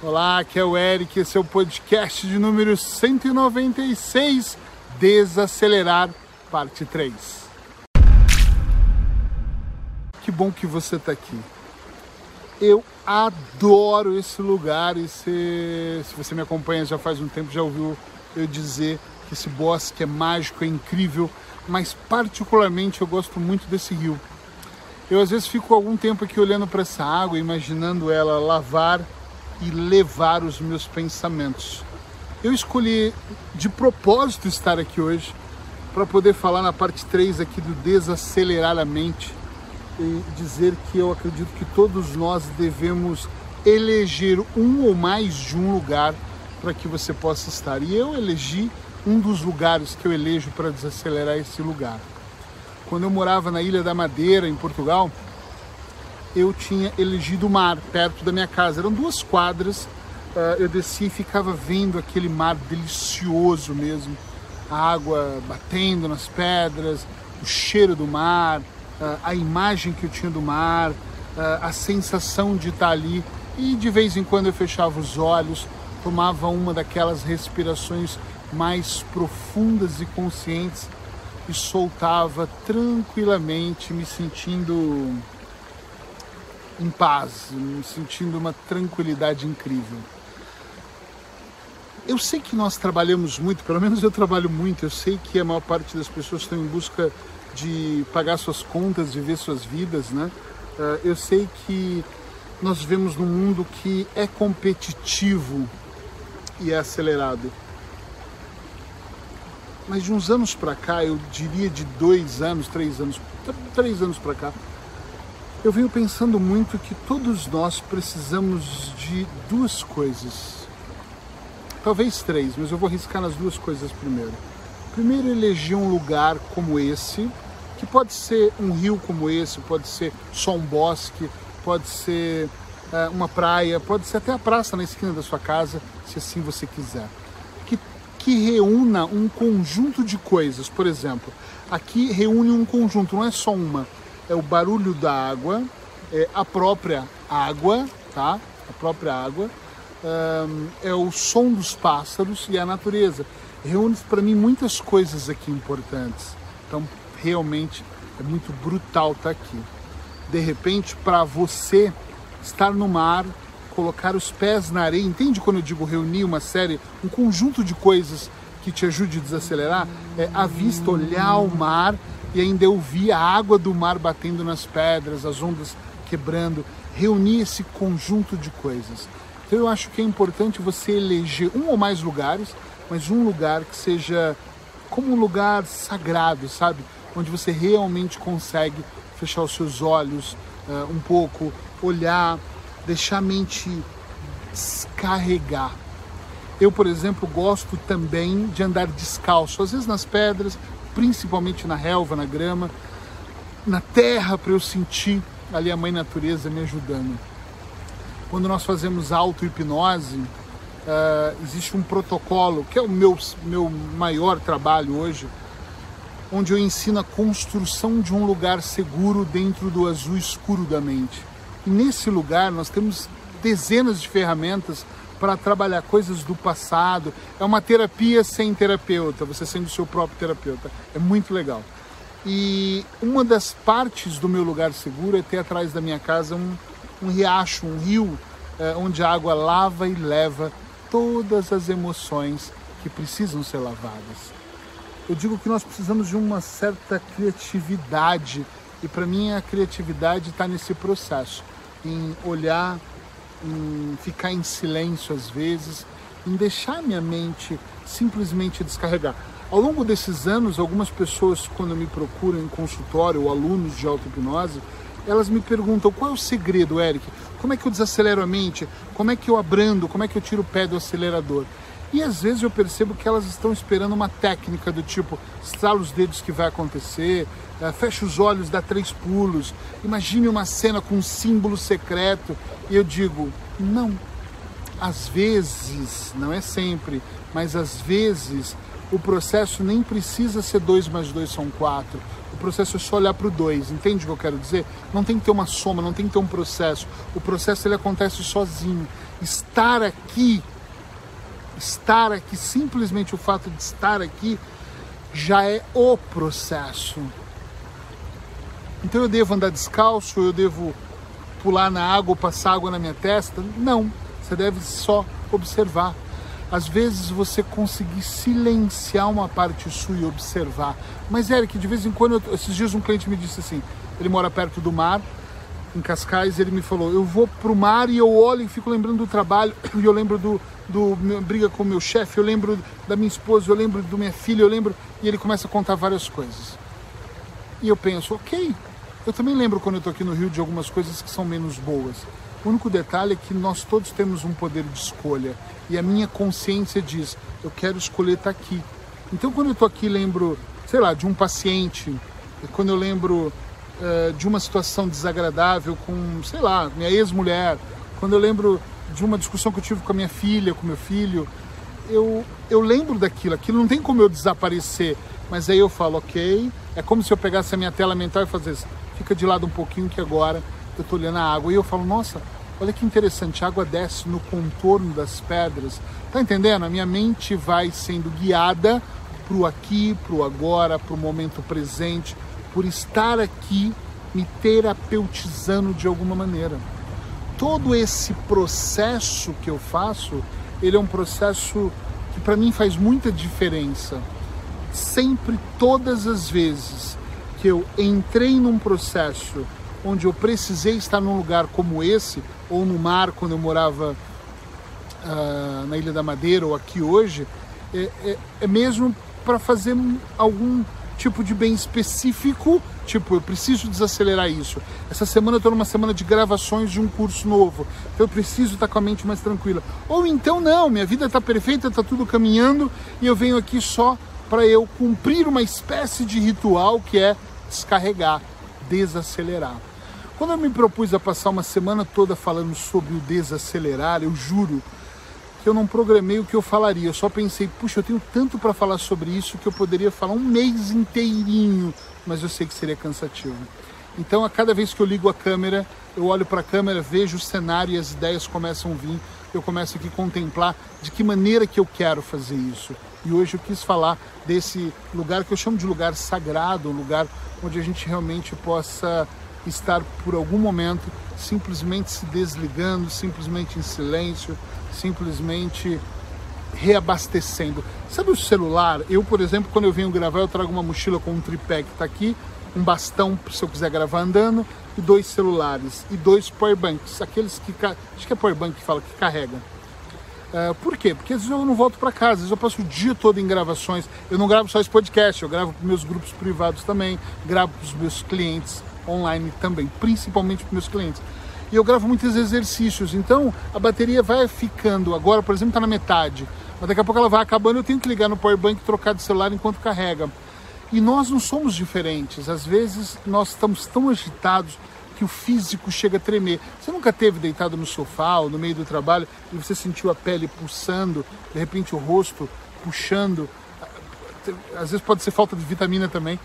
Olá, aqui é o Eric, esse é o podcast de número 196, Desacelerar, parte 3. Que bom que você está aqui. Eu adoro esse lugar e se, se você me acompanha já faz um tempo, já ouviu eu dizer que esse bosque é mágico, é incrível, mas particularmente eu gosto muito desse rio. Eu às vezes fico algum tempo aqui olhando para essa água, imaginando ela lavar e levar os meus pensamentos. Eu escolhi de propósito estar aqui hoje para poder falar na parte 3 aqui do desacelerar a mente e dizer que eu acredito que todos nós devemos eleger um ou mais de um lugar para que você possa estar. E eu elegi um dos lugares que eu elejo para desacelerar esse lugar. Quando eu morava na Ilha da Madeira, em Portugal, eu tinha elegido o mar perto da minha casa. Eram duas quadras. Uh, eu desci e ficava vendo aquele mar delicioso mesmo, a água batendo nas pedras, o cheiro do mar, uh, a imagem que eu tinha do mar, uh, a sensação de estar ali. E de vez em quando eu fechava os olhos, tomava uma daquelas respirações mais profundas e conscientes e soltava tranquilamente, me sentindo em paz, sentindo uma tranquilidade incrível. Eu sei que nós trabalhamos muito, pelo menos eu trabalho muito, eu sei que a maior parte das pessoas estão em busca de pagar suas contas, de ver suas vidas, né? Eh, eu sei que nós vivemos num mundo que é competitivo e é acelerado. Mas de uns anos para cá, eu diria de dois anos, três anos, três anos para cá, eu venho pensando muito que todos nós precisamos de duas coisas. Talvez três, mas eu vou arriscar nas duas coisas primeiro. Primeiro, eleger um lugar como esse, que pode ser um rio como esse, pode ser só um bosque, pode ser é, uma praia, pode ser até a praça na esquina da sua casa, se assim você quiser. Que, que reúna um conjunto de coisas. Por exemplo, aqui reúne um conjunto, não é só uma é o barulho da água, é a própria água, tá? A própria água, é o som dos pássaros e a natureza. Reúne para mim muitas coisas aqui importantes. Então, realmente é muito brutal estar tá aqui. De repente, para você estar no mar, colocar os pés na areia, entende quando eu digo reunir uma série, um conjunto de coisas que te ajude a desacelerar? É a vista, olhar o mar e ainda eu vi a água do mar batendo nas pedras, as ondas quebrando, reunir esse conjunto de coisas. Então eu acho que é importante você eleger um ou mais lugares, mas um lugar que seja como um lugar sagrado, sabe? Onde você realmente consegue fechar os seus olhos uh, um pouco, olhar, deixar a mente descarregar. Eu, por exemplo, gosto também de andar descalço, às vezes nas pedras, principalmente na relva, na grama, na terra, para eu sentir ali a mãe natureza me ajudando. Quando nós fazemos auto-hipnose, uh, existe um protocolo, que é o meu, meu maior trabalho hoje, onde eu ensino a construção de um lugar seguro dentro do azul escuro da mente. E nesse lugar nós temos dezenas de ferramentas para trabalhar coisas do passado. É uma terapia sem terapeuta, você sendo seu próprio terapeuta. É muito legal. E uma das partes do meu lugar seguro é ter atrás da minha casa um, um riacho, um rio, é, onde a água lava e leva todas as emoções que precisam ser lavadas. Eu digo que nós precisamos de uma certa criatividade, e para mim a criatividade está nesse processo, em olhar em ficar em silêncio às vezes, em deixar minha mente simplesmente descarregar. Ao longo desses anos, algumas pessoas, quando me procuram em consultório ou alunos de auto-hipnose, elas me perguntam qual é o segredo, Eric? Como é que eu desacelero a mente? Como é que eu abrando? Como é que eu tiro o pé do acelerador? E às vezes eu percebo que elas estão esperando uma técnica do tipo estrala os dedos que vai acontecer, uh, fecha os olhos, dá três pulos, imagine uma cena com um símbolo secreto. E eu digo, não. Às vezes, não é sempre, mas às vezes o processo nem precisa ser dois mais dois são quatro. O processo é só olhar para o dois, entende o que eu quero dizer? Não tem que ter uma soma, não tem que ter um processo. O processo ele acontece sozinho. estar aqui, estar aqui, simplesmente o fato de estar aqui já é o processo. Então eu devo andar descalço, eu devo pular na água ou passar água na minha testa? Não, você deve só observar. Às vezes você conseguir silenciar uma parte sua e observar. Mas Eric, de vez em quando, eu, esses dias um cliente me disse assim, ele mora perto do mar, em Cascais, ele me falou, eu vou pro mar e eu olho e fico lembrando do trabalho, e eu lembro do, do meu, briga com o meu chefe, eu lembro da minha esposa, eu lembro do minha filha, eu lembro, e ele começa a contar várias coisas. E eu penso, ok, eu também lembro quando eu estou aqui no Rio de algumas coisas que são menos boas. O único detalhe é que nós todos temos um poder de escolha e a minha consciência diz: eu quero escolher estar tá aqui. Então, quando eu estou aqui, lembro, sei lá, de um paciente, quando eu lembro uh, de uma situação desagradável com, sei lá, minha ex-mulher, quando eu lembro de uma discussão que eu tive com a minha filha, com meu filho, eu, eu lembro daquilo. Aquilo não tem como eu desaparecer, mas aí eu falo, ok. É como se eu pegasse a minha tela mental e fizesse fica de lado um pouquinho que agora eu estou olhando a água. E eu falo, nossa, olha que interessante, a água desce no contorno das pedras. Tá entendendo? A minha mente vai sendo guiada para o aqui, para o agora, para o momento presente, por estar aqui me terapeutizando de alguma maneira. Todo esse processo que eu faço, ele é um processo que para mim faz muita diferença. Sempre, todas as vezes que eu entrei num processo onde eu precisei estar num lugar como esse, ou no mar, quando eu morava uh, na Ilha da Madeira ou aqui hoje, é, é, é mesmo para fazer algum tipo de bem específico, tipo, eu preciso desacelerar isso. Essa semana eu estou numa semana de gravações de um curso novo, então eu preciso estar com a mente mais tranquila. Ou então não, minha vida está perfeita, está tudo caminhando e eu venho aqui só para eu cumprir uma espécie de ritual que é descarregar, desacelerar. Quando eu me propus a passar uma semana toda falando sobre o desacelerar, eu juro eu não programei o que eu falaria. Eu só pensei, puxa, eu tenho tanto para falar sobre isso que eu poderia falar um mês inteirinho, mas eu sei que seria cansativo. Então, a cada vez que eu ligo a câmera, eu olho para a câmera, vejo o cenário e as ideias começam a vir. Eu começo aqui a contemplar de que maneira que eu quero fazer isso. E hoje eu quis falar desse lugar que eu chamo de lugar sagrado, um lugar onde a gente realmente possa estar por algum momento simplesmente se desligando, simplesmente em silêncio, simplesmente reabastecendo. Sabe o celular? Eu, por exemplo, quando eu venho gravar, eu trago uma mochila com um tripé que está aqui, um bastão se eu quiser gravar andando, e dois celulares, e dois powerbanks, aqueles que. Acho que é powerbank que fala, que carrega. Uh, por quê? Porque às vezes eu não volto para casa, às vezes eu passo o dia todo em gravações. Eu não gravo só esse podcast, eu gravo para meus grupos privados também, gravo para os meus clientes online também, principalmente para meus clientes. E eu gravo muitos exercícios, então a bateria vai ficando. Agora, por exemplo, está na metade, mas daqui a pouco ela vai acabando. Eu tenho que ligar no powerbank e trocar de celular enquanto carrega. E nós não somos diferentes. Às vezes nós estamos tão agitados que o físico chega a tremer. Você nunca teve deitado no sofá ou no meio do trabalho e você sentiu a pele pulsando, de repente o rosto puxando? Às vezes pode ser falta de vitamina também,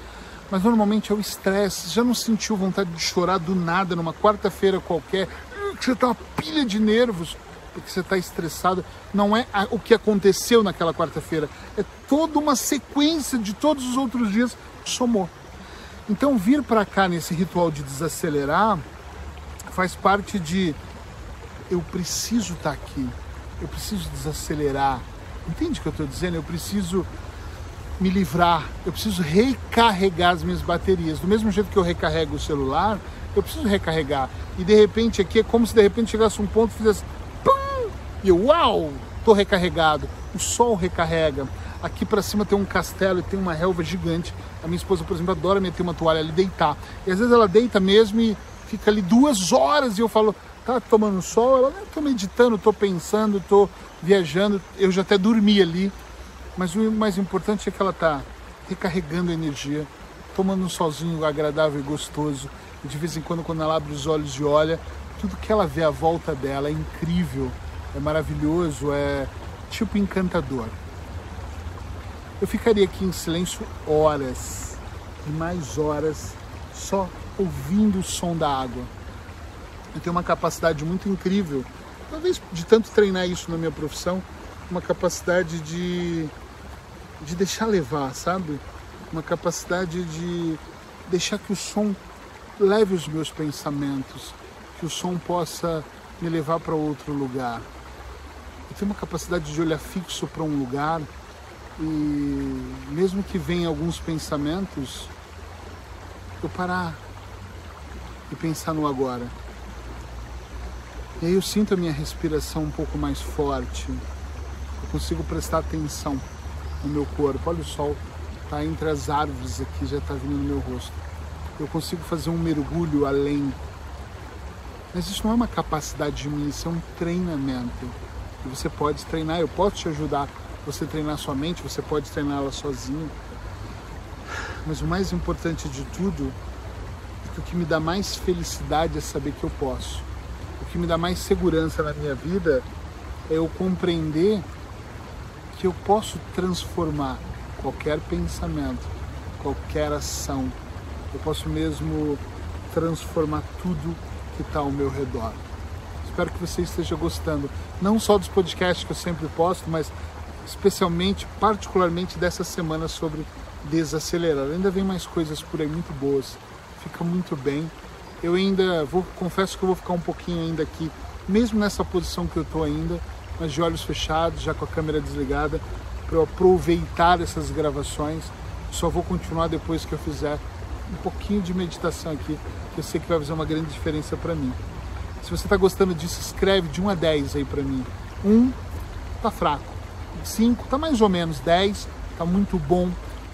mas normalmente é o estresse. Já não sentiu vontade de chorar do nada numa quarta-feira qualquer? Você está uma pilha de nervos porque você está estressado. Não é o que aconteceu naquela quarta-feira, é toda uma sequência de todos os outros dias que somou. Então, vir para cá nesse ritual de desacelerar faz parte de eu preciso estar tá aqui, eu preciso desacelerar. Entende o que eu estou dizendo? Eu preciso me livrar, eu preciso recarregar as minhas baterias. Do mesmo jeito que eu recarrego o celular, eu preciso recarregar. E de repente aqui é como se de repente chegasse um ponto e fizesse pum! E eu, uau, estou recarregado. O sol recarrega. Aqui para cima tem um castelo e tem uma relva gigante. A minha esposa, por exemplo, adora meter uma toalha ali deitar. E às vezes ela deita mesmo e fica ali duas horas e eu falo, tá tomando sol? Ela, não, meditando, tô pensando, tô viajando. Eu já até dormi ali. Mas o mais importante é que ela tá recarregando energia, tomando um solzinho agradável e gostoso. E de vez em quando, quando ela abre os olhos e olha, tudo que ela vê à volta dela é incrível, é maravilhoso, é tipo encantador. Eu ficaria aqui em silêncio horas e mais horas só ouvindo o som da água. Eu tenho uma capacidade muito incrível talvez de tanto treinar isso na minha profissão, uma capacidade de, de deixar levar, sabe? Uma capacidade de deixar que o som leve os meus pensamentos, que o som possa me levar para outro lugar. Eu tenho uma capacidade de olhar fixo para um lugar e mesmo que venham alguns pensamentos, eu parar e pensar no agora. E aí eu sinto a minha respiração um pouco mais forte. Eu consigo prestar atenção no meu corpo. Olha o sol, tá entre as árvores aqui, já está vindo no meu rosto. Eu consigo fazer um mergulho além. Mas isso não é uma capacidade de mim, isso é um treinamento. E você pode treinar, eu posso te ajudar você treinar sua mente, você pode treinar ela sozinho. Mas o mais importante de tudo é o que me dá mais felicidade é saber que eu posso. O que me dá mais segurança na minha vida é eu compreender que eu posso transformar qualquer pensamento, qualquer ação. Eu posso mesmo transformar tudo que está ao meu redor. Espero que você esteja gostando, não só dos podcasts que eu sempre posto, mas especialmente, particularmente dessa semana sobre desacelerar. Ainda vem mais coisas por aí muito boas, fica muito bem. Eu ainda vou, confesso que eu vou ficar um pouquinho ainda aqui, mesmo nessa posição que eu estou ainda, mas de olhos fechados, já com a câmera desligada, para eu aproveitar essas gravações. Só vou continuar depois que eu fizer um pouquinho de meditação aqui, que eu sei que vai fazer uma grande diferença para mim. Se você está gostando disso, escreve de 1 a 10 aí para mim. 1 tá fraco. 5, tá mais ou menos 10, tá muito bom.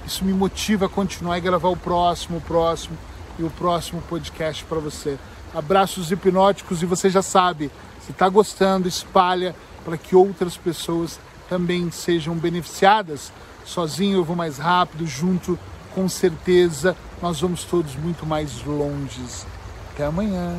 Isso me motiva a continuar e gravar o próximo, o próximo e o próximo podcast para você. Abraços hipnóticos e você já sabe, se está gostando, espalha para que outras pessoas também sejam beneficiadas. Sozinho eu vou mais rápido, junto com certeza nós vamos todos muito mais longe. Até amanhã.